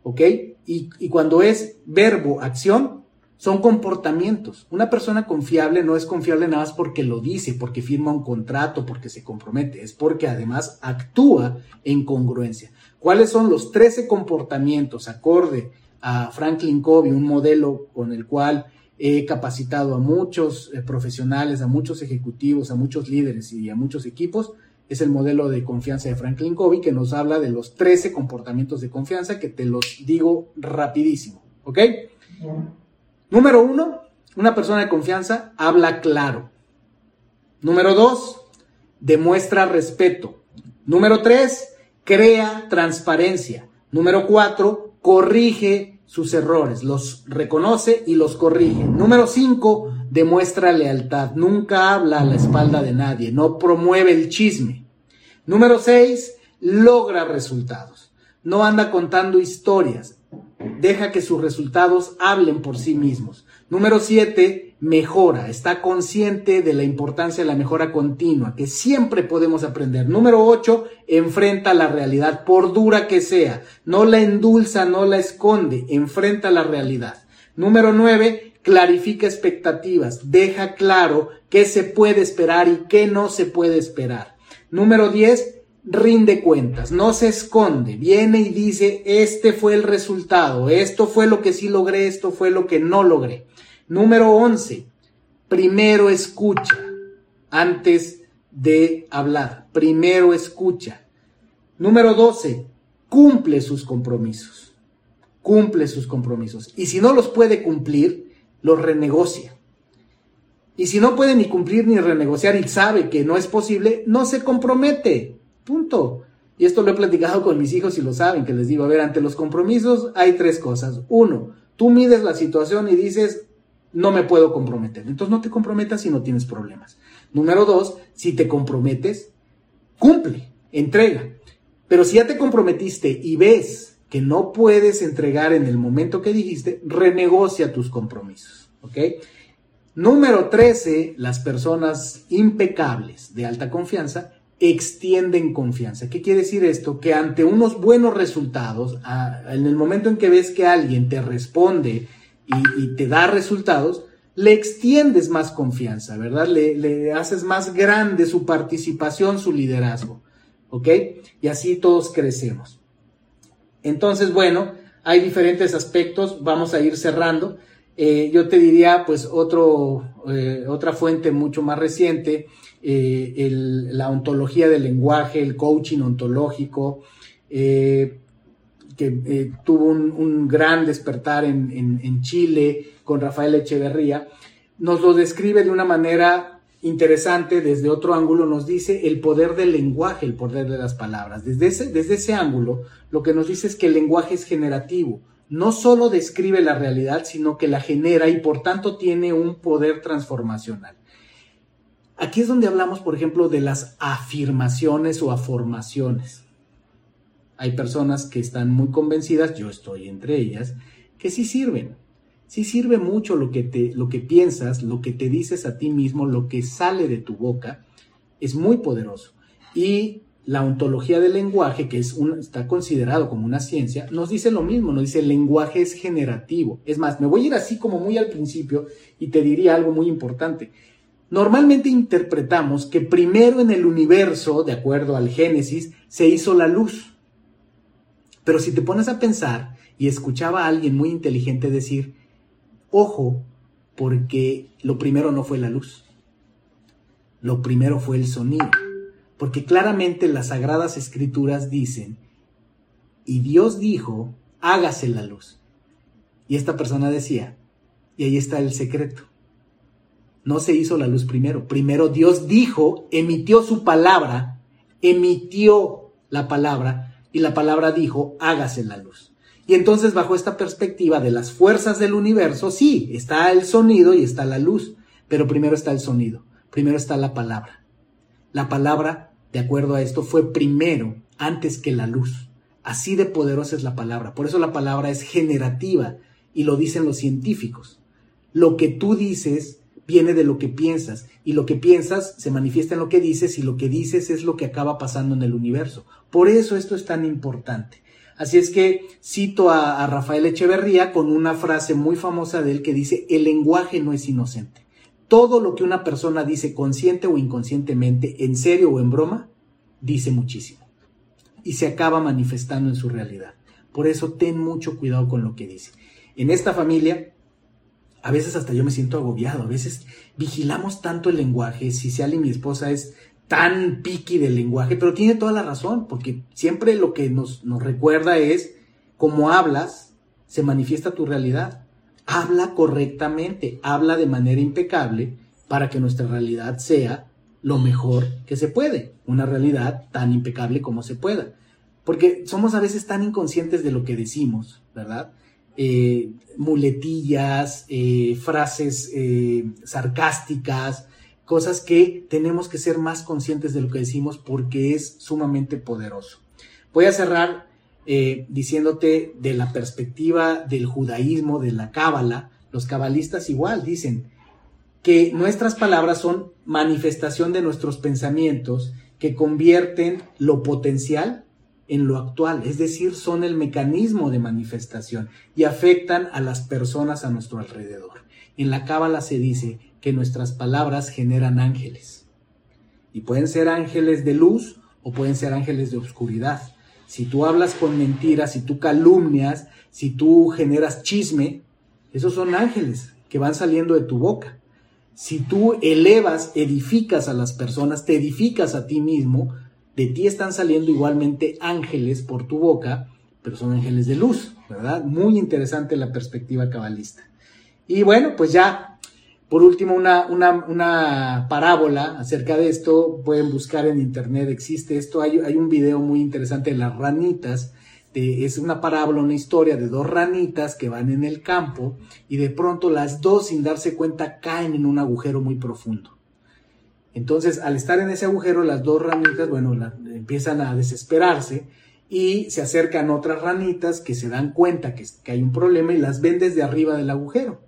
¿Ok? Y, cuando es verbo, acción, son comportamientos. Una persona confiable no es confiable nada más porque lo dice, porque firma un contrato, porque se compromete, es porque además actúa en congruencia. ¿Cuáles son los 13 comportamientos acorde a Franklin Covey, un modelo con el cual he capacitado a muchos eh, profesionales, a muchos ejecutivos, a muchos líderes y a muchos equipos. Es el modelo de confianza de Franklin Covey que nos habla de los 13 comportamientos de confianza que te los digo rapidísimo. ¿Ok? Número uno, una persona de confianza habla claro. Número dos, demuestra respeto. Número tres, crea transparencia. Número cuatro, corrige sus errores, los reconoce y los corrige. Número 5, demuestra lealtad, nunca habla a la espalda de nadie, no promueve el chisme. Número 6, logra resultados, no anda contando historias, deja que sus resultados hablen por sí mismos. Número 7, mejora, está consciente de la importancia de la mejora continua, que siempre podemos aprender. Número 8, enfrenta la realidad, por dura que sea, no la endulza, no la esconde, enfrenta la realidad. Número 9, clarifica expectativas, deja claro qué se puede esperar y qué no se puede esperar. Número 10, rinde cuentas, no se esconde, viene y dice, este fue el resultado, esto fue lo que sí logré, esto fue lo que no logré. Número 11. Primero escucha antes de hablar. Primero escucha. Número 12. Cumple sus compromisos. Cumple sus compromisos. Y si no los puede cumplir, los renegocia. Y si no puede ni cumplir ni renegociar y sabe que no es posible, no se compromete. Punto. Y esto lo he platicado con mis hijos y lo saben, que les digo, a ver, ante los compromisos hay tres cosas. Uno, tú mides la situación y dices, no me puedo comprometer. Entonces no te comprometas si no tienes problemas. Número dos, si te comprometes, cumple, entrega. Pero si ya te comprometiste y ves que no puedes entregar en el momento que dijiste, renegocia tus compromisos. ¿Ok? Número 13, las personas impecables de alta confianza extienden confianza. ¿Qué quiere decir esto? Que ante unos buenos resultados, en el momento en que ves que alguien te responde y, te da resultados, le extiendes más confianza, ¿verdad? Le, le, haces más grande su participación, su liderazgo, ¿ok? Y así todos crecemos. Entonces, bueno, hay diferentes aspectos, vamos a ir cerrando. Eh, yo te diría, pues, otro, eh, otra fuente mucho más reciente, eh, la ontología del lenguaje, el coaching ontológico, que eh, tuvo un, gran despertar en, Chile con Rafael Echeverría, nos lo describe de una manera interesante, desde otro ángulo nos dice el poder del lenguaje, el poder de las palabras. Desde ese, desde ese ángulo, lo que nos dice es que el lenguaje es generativo. No solo describe la realidad, sino que la genera y por tanto tiene un poder transformacional. Aquí es donde hablamos, por ejemplo, de las afirmaciones o afirmaciones. Hay personas que están muy convencidas, yo estoy entre ellas, que sí sirven. Sí sirve mucho lo que, te, lo que piensas, lo que te dices a ti mismo, lo que sale de tu boca, es muy poderoso. Y la ontología del lenguaje, que es un, está considerado como una ciencia, nos dice lo mismo, nos dice el lenguaje es generativo. Es más, me voy a ir así como muy al principio y te diría algo muy importante. Normalmente interpretamos que primero en el universo, de acuerdo al Génesis, se hizo la luz. Pero si te pones a pensar y escuchaba a alguien muy inteligente decir, ojo, porque lo primero no fue la luz, lo primero fue el sonido. Porque claramente las sagradas escrituras dicen, y Dios dijo, hágase la luz. Y esta persona decía, y ahí está el secreto. No se hizo la luz primero. Primero Dios dijo, emitió su palabra, emitió la palabra, y la palabra dijo, hágase la luz. Y entonces bajo esta perspectiva de las fuerzas del universo, sí, está el sonido y está la luz, pero primero está el sonido, primero está la palabra. La palabra de acuerdo a esto, fue primero, antes que la luz. Así de poderosa es la palabra. Por eso la palabra es generativa y lo dicen los científicos. Lo que tú dices viene de lo que piensas y lo que piensas se manifiesta en lo que dices y lo que dices es lo que acaba pasando en el universo. Por eso esto es tan importante. Así es que cito a, Rafael Echeverría con una frase muy famosa de él que dice, el lenguaje no es inocente todo lo que una persona dice consciente o inconscientemente, en serio o en broma, dice muchísimo. Y se acaba manifestando en su realidad. Por eso ten mucho cuidado con lo que dice. En esta familia, a veces hasta yo me siento agobiado, a veces vigilamos tanto el lenguaje, si Cial y mi esposa es tan piqui del lenguaje, pero tiene toda la razón, porque siempre lo que nos, nos recuerda es cómo hablas, se manifiesta tu realidad habla correctamente, habla de manera impecable para que nuestra realidad sea lo mejor que se puede, una realidad tan impecable como se pueda. Porque somos a veces tan inconscientes de lo que decimos, ¿verdad? Eh, muletillas, eh, frases eh, sarcásticas, cosas que tenemos que ser más conscientes de lo que decimos porque es sumamente poderoso. Voy a cerrar diciéndote de la perspectiva del judaísmo, de la cábala, los cabalistas igual dicen que nuestras palabras son manifestación de nuestros pensamientos que convierten lo potencial en lo actual, es decir, son el mecanismo de manifestación y afectan a las personas a nuestro alrededor. En la cábala se dice que nuestras palabras generan ángeles y pueden ser ángeles de luz o pueden ser ángeles de oscuridad si tú hablas con mentiras, si tú calumnias, si tú generas chisme, esos son ángeles que van saliendo de tu boca. Si tú elevas, edificas a las personas, te edificas a ti mismo, de ti están saliendo igualmente ángeles por tu boca, pero son ángeles de luz, ¿verdad? Muy interesante la perspectiva cabalista. Y bueno, pues ya por último, una, una, parábola acerca de esto, pueden buscar en internet, existe esto, hay, hay un video muy interesante de las ranitas, es una parábola, una historia de dos ranitas que van en el campo y de pronto las dos sin darse cuenta caen en un agujero muy profundo. Entonces, al estar en ese agujero, las dos ranitas, bueno, empiezan a desesperarse y se acercan otras ranitas que se dan cuenta que, que hay un problema y las ven desde arriba del agujero.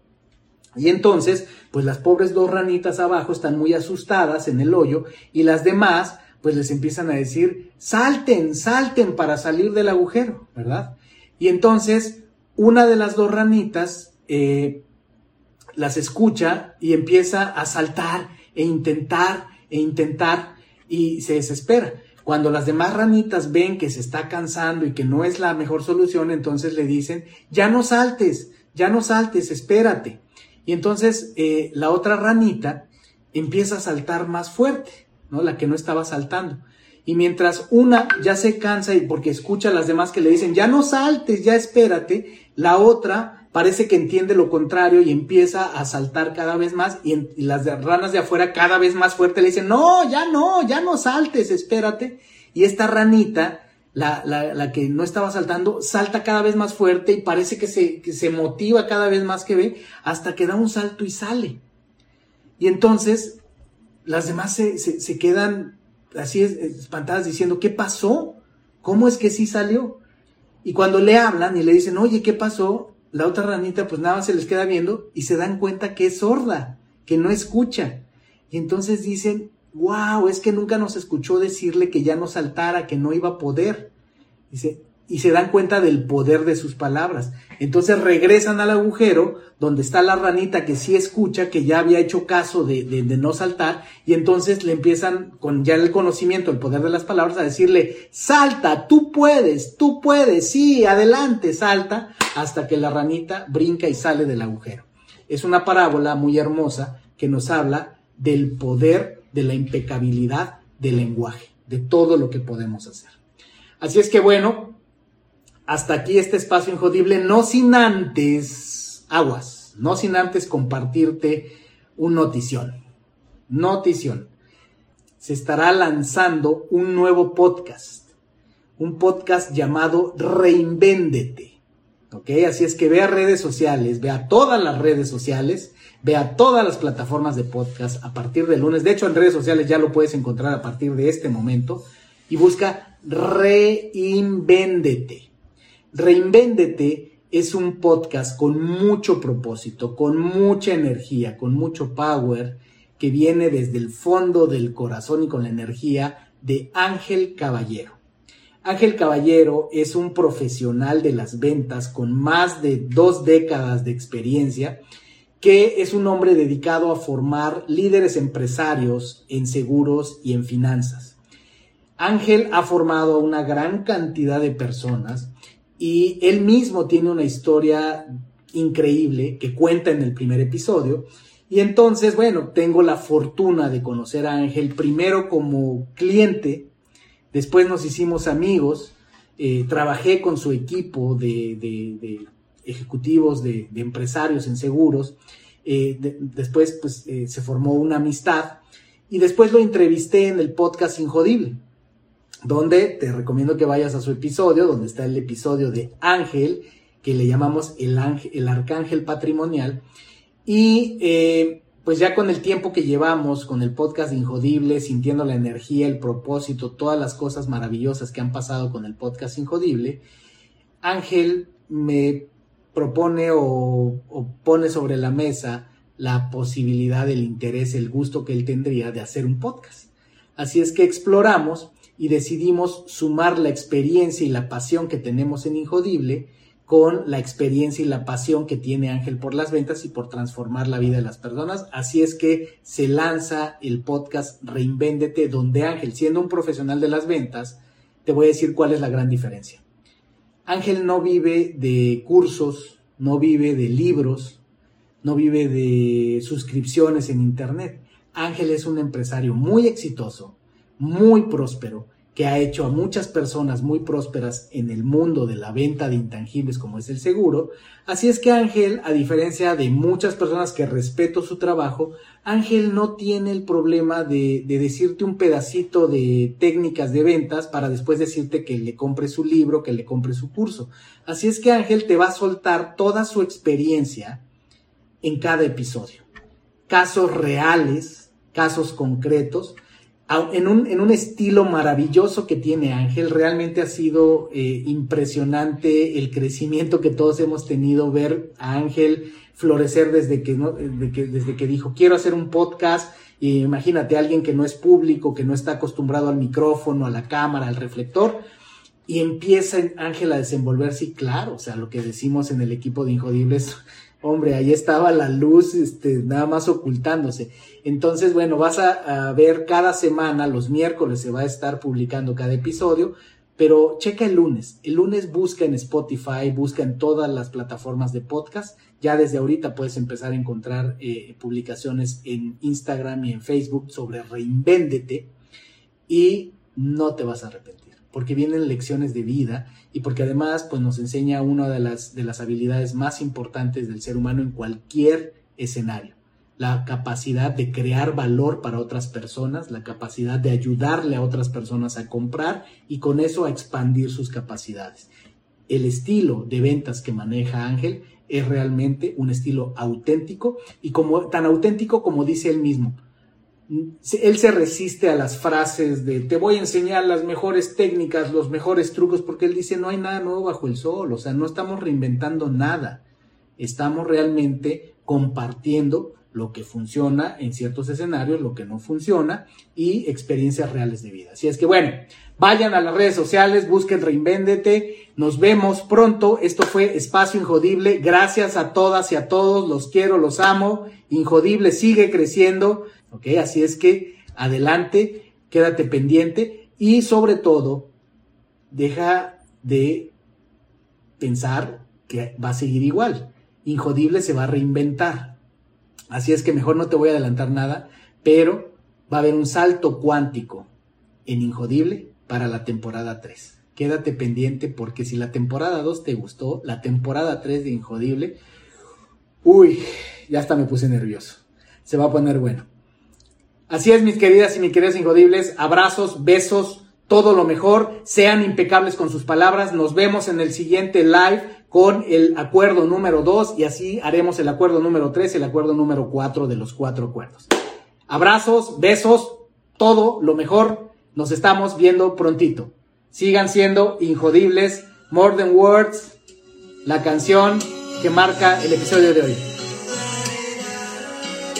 Y entonces, pues las pobres dos ranitas abajo están muy asustadas en el hoyo y las demás, pues les empiezan a decir, salten, salten para salir del agujero, ¿verdad? Y entonces, una de las dos ranitas eh, las escucha y empieza a saltar e intentar e intentar y se desespera. Cuando las demás ranitas ven que se está cansando y que no es la mejor solución, entonces le dicen, ya no saltes, ya no saltes, espérate. Y entonces eh, la otra ranita empieza a saltar más fuerte, ¿no? La que no estaba saltando. Y mientras una ya se cansa y porque escucha a las demás que le dicen, ya no saltes, ya espérate, la otra parece que entiende lo contrario y empieza a saltar cada vez más y, las ranas de afuera cada vez más fuerte le dicen, no, ya no, ya no saltes, espérate. Y esta ranita la, la, la, que no estaba saltando, salta cada vez más fuerte y parece que se, que se motiva cada vez más que ve, hasta que da un salto y sale. Y entonces las demás se, se quedan así espantadas diciendo, ¿qué pasó? ¿Cómo es que sí salió? Y cuando le hablan y le dicen, oye, ¿qué pasó? La otra ranita pues nada más se les queda viendo y se dan cuenta que es sorda, que no escucha. Y entonces dicen, wow, es que nunca nos escuchó decirle que ya no saltara, que no iba a poder. Dice, y se dan cuenta del poder de sus palabras. Entonces regresan al agujero donde está la ranita que sí escucha, que ya había hecho caso de, de, no saltar, y entonces le empiezan con ya el conocimiento, el poder de las palabras, a decirle, salta, tú puedes, tú puedes, sí, adelante, salta, hasta que la ranita brinca y sale del agujero. Es una parábola muy hermosa que nos habla del poder de la impecabilidad del lenguaje, de todo lo que podemos hacer. Así es que bueno, hasta aquí este espacio injodible, no sin antes, aguas, no sin antes compartirte un notición. Notición. Se estará lanzando un nuevo podcast, un podcast llamado Reinvéndete. ¿Ok? Así es que ve a redes sociales, ve a todas las redes sociales, ve a todas las plataformas de podcast a partir del lunes. De hecho, en redes sociales ya lo puedes encontrar a partir de este momento y busca Reinvéndete. Reinvéndete es un podcast con mucho propósito, con mucha energía, con mucho power, que viene desde el fondo del corazón y con la energía de Ángel Caballero. Ángel Caballero es un profesional de las ventas con más de dos décadas de experiencia, que es un hombre dedicado a formar líderes empresarios en seguros y en finanzas. Ángel ha formado a una gran cantidad de personas y él mismo tiene una historia increíble que cuenta en el primer episodio. Y entonces, bueno, tengo la fortuna de conocer a Ángel primero como cliente, después nos hicimos amigos, eh, trabajé con su equipo de, ejecutivos, de, empresarios en seguros, eh, después pues eh, se formó una amistad y después lo entrevisté en el podcast Injodible donde te recomiendo que vayas a su episodio, donde está el episodio de Ángel, que le llamamos el, ángel, el arcángel patrimonial. Y eh, pues ya con el tiempo que llevamos con el podcast Injodible, sintiendo la energía, el propósito, todas las cosas maravillosas que han pasado con el podcast Injodible, Ángel me propone o pone sobre la mesa la posibilidad, el interés, el gusto que él tendría de hacer un podcast. Así es que exploramos y decidimos sumar la experiencia y la pasión que tenemos en Injodible con la experiencia y la pasión que tiene Ángel por las ventas y por transformar la vida de las personas. Así es que se lanza el podcast Reinvéndete, donde Ángel, siendo un profesional de las ventas, te voy a decir cuál es la gran diferencia. Ángel no vive de cursos, no vive de libros, no vive de suscripciones en Internet. Ángel es un empresario muy exitoso, muy próspero, que ha hecho a muchas personas muy prósperas en el mundo de la venta de intangibles como es el seguro. Así es que Ángel, a diferencia de muchas personas que respeto su trabajo, Ángel no tiene el problema de, decirte un pedacito de técnicas de ventas para después decirte que le compre su libro, que le compre su curso. Así es que Ángel te va a soltar toda su experiencia en cada episodio. Casos reales, casos concretos, en un, estilo maravilloso que tiene Ángel. Realmente ha sido eh, impresionante el crecimiento que todos hemos tenido, ver a Ángel florecer desde que, que dijo, quiero hacer un podcast. Y imagínate, alguien que no es público, que no está acostumbrado al micrófono, a la cámara, al reflector, y empieza Ángel a desenvolverse, y claro, o sea, lo que decimos en el equipo de Injodibles, hombre, ahí estaba la luz, este, nada más ocultándose. Entonces, bueno, vas a, ver cada semana, los miércoles se va a estar publicando cada episodio, pero checa el lunes. El lunes busca en Spotify, busca en todas las plataformas de podcast. Ya desde ahorita puedes empezar a encontrar eh, publicaciones en Instagram y en Facebook sobre Reinvéndete y no te vas a arrepentir, porque vienen lecciones de vida y porque además pues, nos enseña una de las, de las habilidades más importantes del ser humano en cualquier escenario la capacidad de crear valor para otras personas, la capacidad de ayudarle a otras personas a comprar y con eso a expandir sus capacidades. El estilo de ventas que maneja Ángel es realmente un estilo auténtico y como tan auténtico como dice él mismo. Él se resiste a las frases de te voy a enseñar las mejores técnicas, los mejores trucos, porque él dice no hay nada nuevo bajo el sol, o sea, no estamos reinventando nada, estamos realmente compartiendo lo que funciona en ciertos escenarios, lo que no funciona y experiencias reales de vida. Así es que bueno, vayan a las redes sociales, busquen Reinvéndete, nos vemos pronto. Esto fue Espacio Injodible. Gracias a todas y a todos, los quiero, los amo. Injodible sigue creciendo, ¿ok? Así es que adelante, quédate pendiente y sobre todo, deja de pensar que va a seguir igual. Injodible se va a reinventar Así es que mejor no te voy a adelantar nada, pero va a haber un salto cuántico en Injodible para la temporada 3. Quédate pendiente porque si la temporada 2 te gustó, la temporada 3 de Injodible, uy, ya hasta me puse nervioso. Se va a poner bueno. Así es, mis queridas y mis queridos Injodibles, abrazos, besos, todo lo mejor, sean impecables con sus palabras. Nos vemos en el siguiente live con el acuerdo número 2 y así haremos el acuerdo número 3 y el acuerdo número 4 de los cuatro acuerdos. Abrazos, besos, todo lo mejor. Nos estamos viendo prontito. Sigan siendo injodibles. More Than Words, la canción que marca el episodio de hoy.